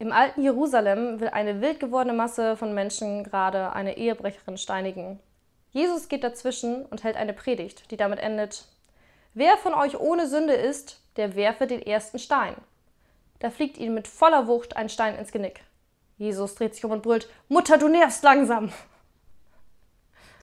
Im alten Jerusalem will eine wild gewordene Masse von Menschen gerade eine Ehebrecherin steinigen. Jesus geht dazwischen und hält eine Predigt, die damit endet: Wer von euch ohne Sünde ist, der werfe den ersten Stein. Da fliegt ihm mit voller Wucht ein Stein ins Genick. Jesus dreht sich um und brüllt: Mutter, du nervst langsam!